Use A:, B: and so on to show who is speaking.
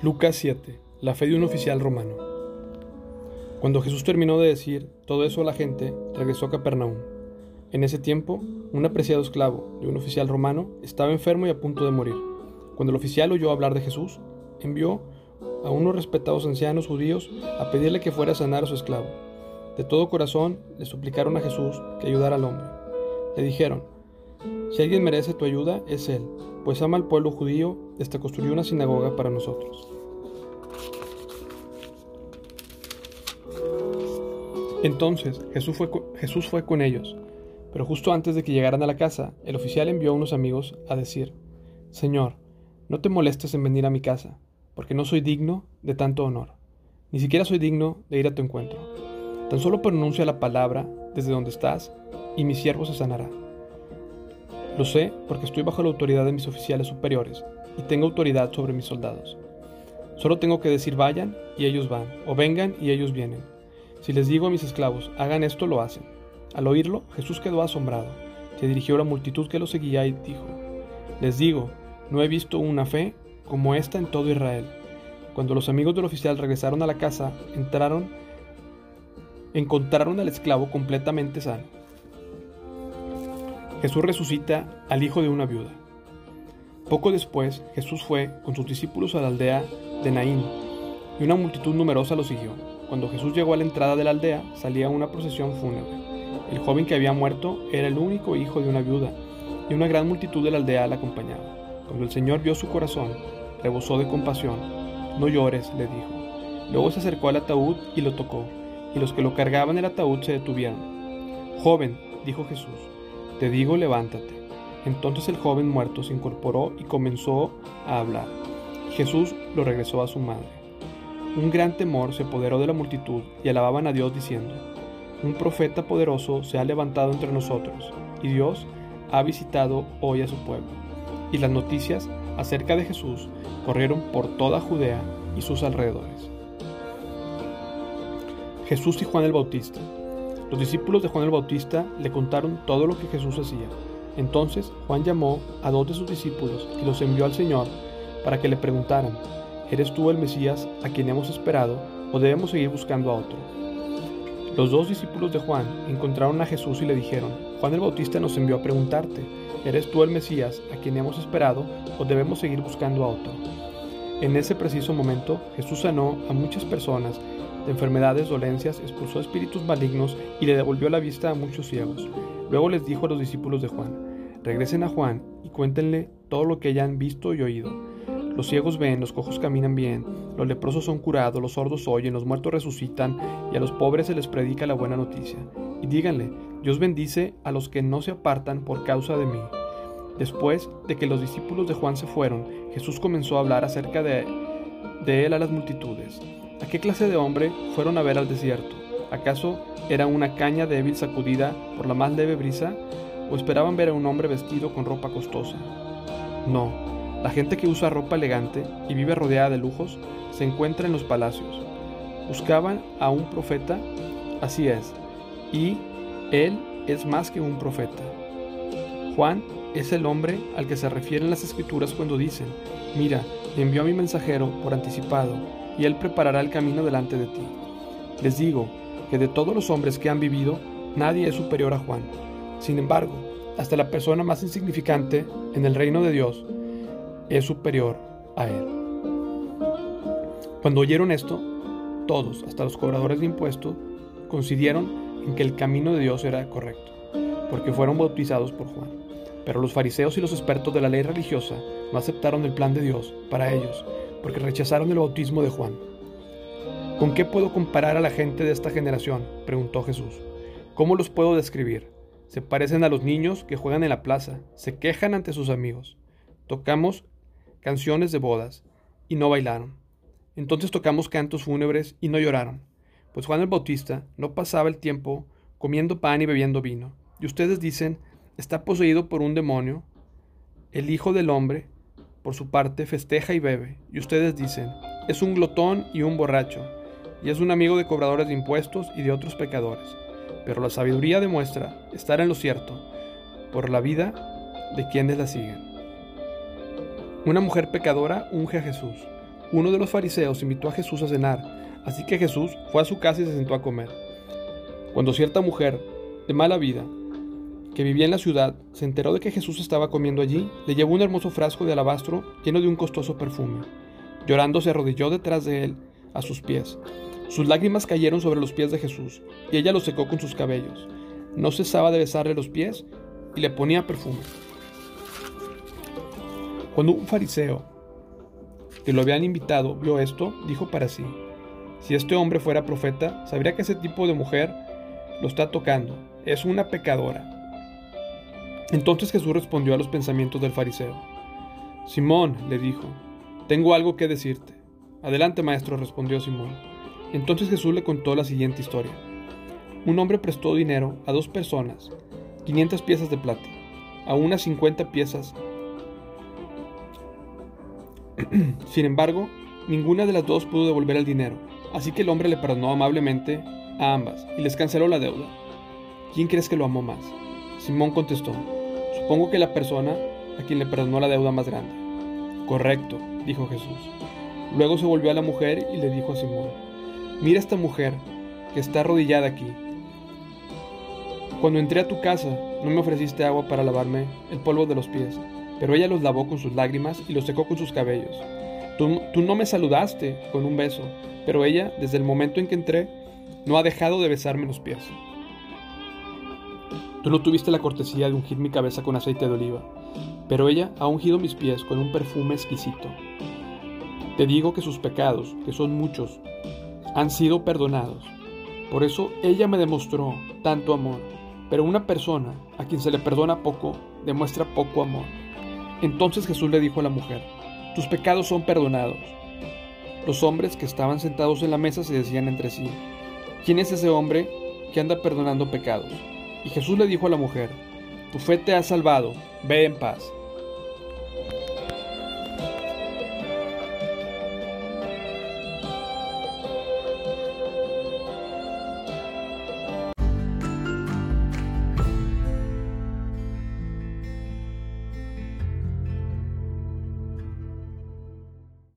A: Lucas 7. La fe de un oficial romano. Cuando Jesús terminó de decir todo eso a la gente, regresó a Capernaum. En ese tiempo, un apreciado esclavo de un oficial romano estaba enfermo y a punto de morir. Cuando el oficial oyó hablar de Jesús, envió a unos respetados ancianos judíos a pedirle que fuera a sanar a su esclavo. De todo corazón le suplicaron a Jesús que ayudara al hombre. Le dijeron, si alguien merece tu ayuda, es él, pues ama al pueblo judío hasta construyó una sinagoga para nosotros. Entonces Jesús fue, Jesús fue con ellos, pero justo antes de que llegaran a la casa, el oficial envió a unos amigos a decir, Señor, no te molestes en venir a mi casa, porque no soy digno de tanto honor, ni siquiera soy digno de ir a tu encuentro. Tan solo pronuncia la palabra desde donde estás, y mi siervo se sanará. Lo sé porque estoy bajo la autoridad de mis oficiales superiores y tengo autoridad sobre mis soldados. Solo tengo que decir vayan y ellos van, o vengan y ellos vienen. Si les digo a mis esclavos, hagan esto, lo hacen. Al oírlo, Jesús quedó asombrado. Se dirigió a la multitud que lo seguía y dijo, Les digo, no he visto una fe como esta en todo Israel. Cuando los amigos del oficial regresaron a la casa, entraron, encontraron al esclavo completamente sano. Jesús resucita al hijo de una viuda. Poco después, Jesús fue con sus discípulos a la aldea de Naín, y una multitud numerosa lo siguió. Cuando Jesús llegó a la entrada de la aldea, salía una procesión fúnebre. El joven que había muerto era el único hijo de una viuda, y una gran multitud de la aldea la acompañaba. Cuando el Señor vio su corazón, rebosó de compasión. No llores, le dijo. Luego se acercó al ataúd y lo tocó, y los que lo cargaban el ataúd se detuvieron. Joven, dijo Jesús, te digo, levántate. Entonces el joven muerto se incorporó y comenzó a hablar. Jesús lo regresó a su madre. Un gran temor se apoderó de la multitud y alababan a Dios diciendo, Un profeta poderoso se ha levantado entre nosotros, y Dios ha visitado hoy a su pueblo. Y las noticias acerca de Jesús corrieron por toda Judea y sus alrededores. Jesús y Juan el Bautista. Los discípulos de Juan el Bautista le contaron todo lo que Jesús hacía. Entonces Juan llamó a dos de sus discípulos y los envió al Señor para que le preguntaran, ¿eres tú el Mesías a quien hemos esperado o debemos seguir buscando a otro? Los dos discípulos de Juan encontraron a Jesús y le dijeron, Juan el Bautista nos envió a preguntarte, ¿eres tú el Mesías a quien hemos esperado o debemos seguir buscando a otro? En ese preciso momento Jesús sanó a muchas personas de enfermedades, dolencias, expulsó espíritus malignos y le devolvió la vista a muchos ciegos. Luego les dijo a los discípulos de Juan, regresen a Juan y cuéntenle todo lo que hayan visto y oído. Los ciegos ven, los cojos caminan bien, los leprosos son curados, los sordos oyen, los muertos resucitan y a los pobres se les predica la buena noticia. Y díganle, Dios bendice a los que no se apartan por causa de mí. Después de que los discípulos de Juan se fueron, Jesús comenzó a hablar acerca de, de él a las multitudes. ¿A qué clase de hombre fueron a ver al desierto? ¿Acaso era una caña débil sacudida por la más leve brisa? ¿O esperaban ver a un hombre vestido con ropa costosa? No, la gente que usa ropa elegante y vive rodeada de lujos se encuentra en los palacios. Buscaban a un profeta, así es, y él es más que un profeta. Juan es el hombre al que se refieren las escrituras cuando dicen, mira, envió a mi mensajero por anticipado y Él preparará el camino delante de ti. Les digo que de todos los hombres que han vivido, nadie es superior a Juan. Sin embargo, hasta la persona más insignificante en el reino de Dios es superior a Él. Cuando oyeron esto, todos, hasta los cobradores de impuestos, coincidieron en que el camino de Dios era correcto, porque fueron bautizados por Juan. Pero los fariseos y los expertos de la ley religiosa no aceptaron el plan de Dios para ellos porque rechazaron el bautismo de Juan. ¿Con qué puedo comparar a la gente de esta generación? preguntó Jesús. ¿Cómo los puedo describir? Se parecen a los niños que juegan en la plaza, se quejan ante sus amigos. Tocamos canciones de bodas y no bailaron. Entonces tocamos cantos fúnebres y no lloraron. Pues Juan el Bautista no pasaba el tiempo comiendo pan y bebiendo vino. Y ustedes dicen, está poseído por un demonio. El Hijo del Hombre por su parte, festeja y bebe, y ustedes dicen, es un glotón y un borracho, y es un amigo de cobradores de impuestos y de otros pecadores. Pero la sabiduría demuestra estar en lo cierto, por la vida de quienes la siguen. Una mujer pecadora unge a Jesús. uno de los fariseos invitó a Jesús a cenar, así que Jesús fue a su casa y se sentó a comer. Cuando cierta mujer de mala vida, que vivía en la ciudad, se enteró de que Jesús estaba comiendo allí, le llevó un hermoso frasco de alabastro lleno de un costoso perfume. Llorando se arrodilló detrás de él, a sus pies. Sus lágrimas cayeron sobre los pies de Jesús, y ella los secó con sus cabellos. No cesaba de besarle los pies y le ponía perfume. Cuando un fariseo que lo habían invitado vio esto, dijo para sí, si este hombre fuera profeta, sabría que ese tipo de mujer lo está tocando, es una pecadora. Entonces Jesús respondió a los pensamientos del fariseo. Simón, le dijo, tengo algo que decirte. Adelante, maestro, respondió Simón. Entonces Jesús le contó la siguiente historia. Un hombre prestó dinero a dos personas, 500 piezas de plata, a unas 50 piezas. Sin embargo, ninguna de las dos pudo devolver el dinero, así que el hombre le perdonó amablemente a ambas y les canceló la deuda. ¿Quién crees que lo amó más? Simón contestó, supongo que la persona a quien le perdonó la deuda más grande. Correcto, dijo Jesús. Luego se volvió a la mujer y le dijo a Simón, mira esta mujer que está arrodillada aquí. Cuando entré a tu casa no me ofreciste agua para lavarme el polvo de los pies, pero ella los lavó con sus lágrimas y los secó con sus cabellos. Tú, tú no me saludaste con un beso, pero ella, desde el momento en que entré, no ha dejado de besarme los pies. Tú no tuviste la cortesía de ungir mi cabeza con aceite de oliva, pero ella ha ungido mis pies con un perfume exquisito. Te digo que sus pecados, que son muchos, han sido perdonados. Por eso ella me demostró tanto amor. Pero una persona a quien se le perdona poco, demuestra poco amor. Entonces Jesús le dijo a la mujer, tus pecados son perdonados. Los hombres que estaban sentados en la mesa se decían entre sí, ¿quién es ese hombre que anda perdonando pecados? Y Jesús le dijo a la mujer, tu fe te ha salvado, ve en paz.